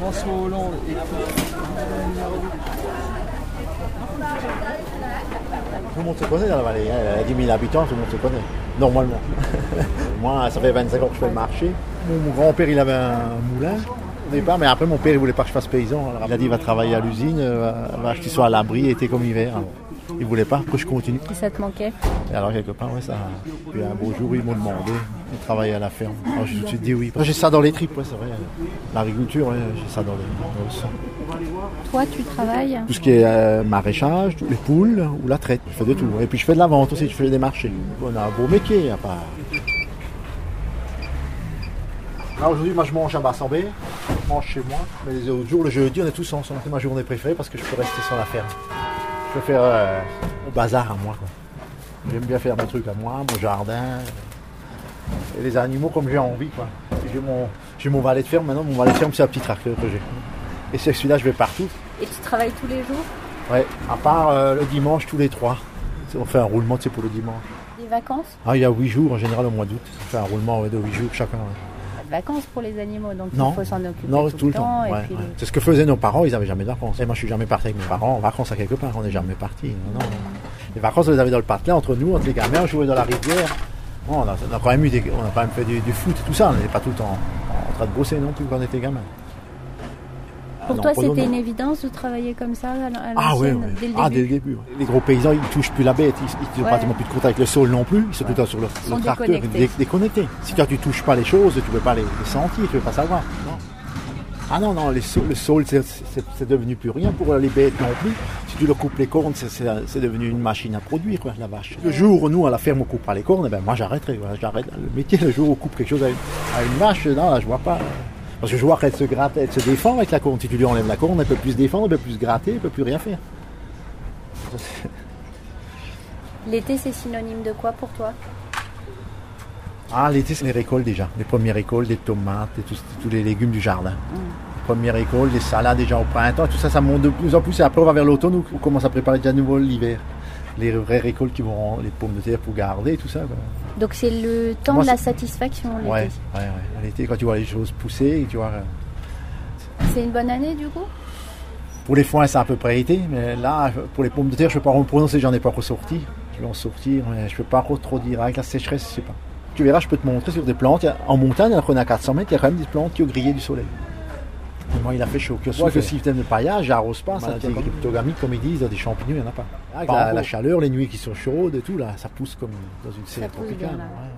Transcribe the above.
François Hollande et Tout le monde se connaît dans la vallée. hein. Il y a 10 000 habitants, tout le monde se connaît. Normalement. Moi, ça fait 25 ans que je fais le marché. Mon, mon grand-père, il avait un moulin au départ, mais après, mon père, il voulait pas que je fasse paysan. Alors, il a dit, va travailler à l'usine, euh, va, va qu'il soit à l'abri, été comme hiver. Alors, il voulait pas que je continue. Et ça te manquait Et alors, quelque part, ouais, ça. Puis un beau jour, ils m'ont demandé de travailler à la ferme. Alors, j'ai tout de suite dit oui. J'ai ça dans les tripes, ouais, c'est vrai. L'agriculture, ouais, j'ai ça dans les, dans le sang. Toi, tu travailles Tout ce qui est euh, maraîchage, les poules ou la traite, je fais de tout. Et puis je fais de la vente aussi, je fais des marchés. On a un beau métier, a pas. Là aujourd'hui, moi je mange à Bassambé, chez moi. Mais les autres jours, le jeudi, on est tous ensemble. C'est ma journée préférée parce que je peux rester sur la ferme. Je peux faire euh, au bazar à moi. quoi. J'aime bien faire mes trucs à moi, mon jardin. Et les animaux comme j'ai envie. quoi. J'ai mon, j'ai mon valet de ferme maintenant, mon valet de ferme c'est un petit tracteur que j'ai. Et c'est celui-là, je vais partout. Et tu travailles tous les jours? Ouais, à part euh, le dimanche tous les trois. On fait un roulement, c'est pour le dimanche. Des vacances? Ah, il y a huit jours en général au mois d'août. On fait un roulement ouais, de huit jours chacun. ouais. De vacances pour les animaux, donc Non. il faut s'en occuper Non, tout, le temps. et ouais, puis ouais. le- C'est ce que faisaient nos parents, ils n'avaient jamais de vacances. Et moi, je suis jamais parti avec mes parents en vacances à quelque part. On n'est jamais parti. Non, non. Les vacances, on les avait dans le patelin entre nous, entre les gamins, on jouait dans la rivière. Bon, on, a, on a quand même eu des- on a quand même fait du, du foot et tout ça. On n'était pas tout le temps en, en train de bosser non plus quand on était gamin. Pour Ah, toi, non, pas c'était une évidence de travailler comme ça à Ah oui, dès le ah, début dès le début. Les gros paysans, ils touchent plus la bête, ils n'ont Ouais. pratiquement plus de contact avec le sol non plus, ils sont tout le temps sur le, sont le tracteur, déconnectés. dé- déconnectés. Si quand tu touches pas les choses, tu ne peux pas les, les sentir, tu ne peux pas savoir. Non. Ah non, non, les le sol, c'est- devenu plus rien pour les bêtes non plus. Si tu leur coupes les cornes, c'est- devenu une machine à produire, quoi, la vache. Le jour où nous, à la ferme, on coupe pas les cornes, eh ben, moi j'arrêterai. j'arrête le métier. Le jour où on coupe quelque chose à une, à une vache, non, là, je vois pas. Parce que je vois qu'elle se gratte, elle se défend avec la corne. Si tu lui enlèves la corne, elle peut plus se défendre, elle peut plus se gratter, elle peut plus rien faire. L'été, c'est synonyme de quoi pour toi? Ah, l'été, c'est les récoltes déjà. Les premières récoltes, des tomates, et tous, tous les légumes du jardin. Les premières récoltes, les salades déjà au printemps, tout ça, ça monte de plus en plus. Et après, on va vers l'automne où on commence à préparer déjà à nouveau l'hiver? Les vraies récoltes qui vont, les pommes de terre pour garder, tout ça. quoi. Donc c'est le temps Moi, de la satisfaction l'été. Ouais, ouais, ouais. L'été, quand tu vois les choses pousser, et tu vois. euh, C'est une bonne année du coup? Pour les foins, c'est à peu près été, mais là, pour les pommes de terre, je ne peux pas en prononcer, j'en ai pas encore sorti. Je vais en sortir, mais je ne peux pas trop dire. Avec la sécheresse, je sais pas. Tu verras, je peux te montrer sur des plantes. En montagne, alors qu'on est à 400 mètres, il y a quand même des plantes qui ont grillé du soleil. Moi, il a fait chaud. Que soit que le système de paillage, j'arrose pas, ça devient cryptogamique, comme ils disent, des champignons, il n'y en a pas. Avec la, la chaleur, les nuits qui sont chaudes et tout, là, ça pousse comme dans une serre tropicale. bien, là. ouais.